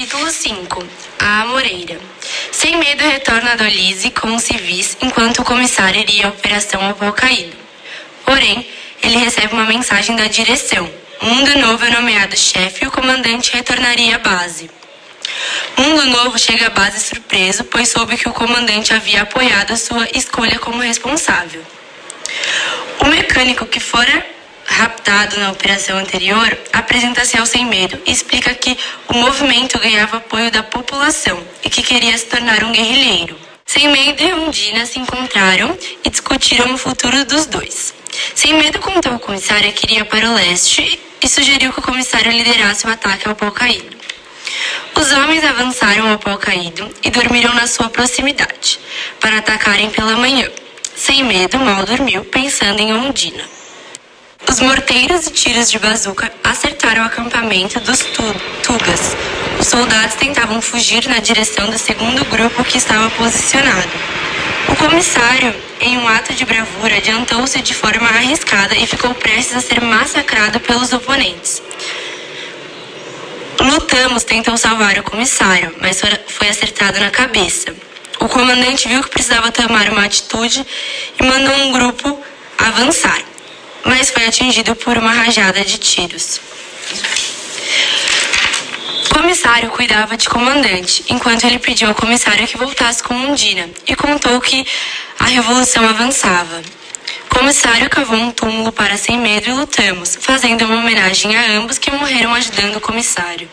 Capítulo 5 A Amoreira Sem medo retorna a Dolise com os civis enquanto o comissário iria à operação ao. Porém, ele recebe uma mensagem da direção. Mundo Novo é nomeado chefe e o comandante retornaria à base. Mundo Novo chega à base surpreso, pois soube que o comandante havia apoiado sua escolha como responsável. O mecânico que fora raptado na operação anterior apresenta-se ao Sem Medo e explica que o movimento ganhava apoio da população e que queria se tornar um guerrilheiro. Sem Medo e Undina se encontraram e discutiram o futuro dos dois. Sem Medo contou ao comissário que iria para o leste e sugeriu que o comissário liderasse o ataque ao pau caído. Os homens avançaram ao pau caído e dormiram na sua proximidade, para atacarem pela manhã. Sem medo, mal dormiu, pensando em Ondina. Os morteiros e tiros de bazuca acertaram o acampamento dos Tugas. Os soldados tentavam fugir na direção do segundo grupo que estava posicionado. O comissário, em um ato de bravura, adiantou-se de forma arriscada e ficou prestes a ser massacrado pelos oponentes. Lutamos tentou salvar o comissário, mas foi acertado na cabeça. O comandante viu que precisava tomar uma atitude e mandou um grupo avançar mas foi atingido por uma rajada de tiros. O comissário cuidava de comandante, enquanto ele pediu ao comissário que voltasse com Undina e contou que a revolução avançava. O comissário cavou um túmulo para sem medo e lutamos, fazendo uma homenagem a ambos que morreram ajudando o comissário.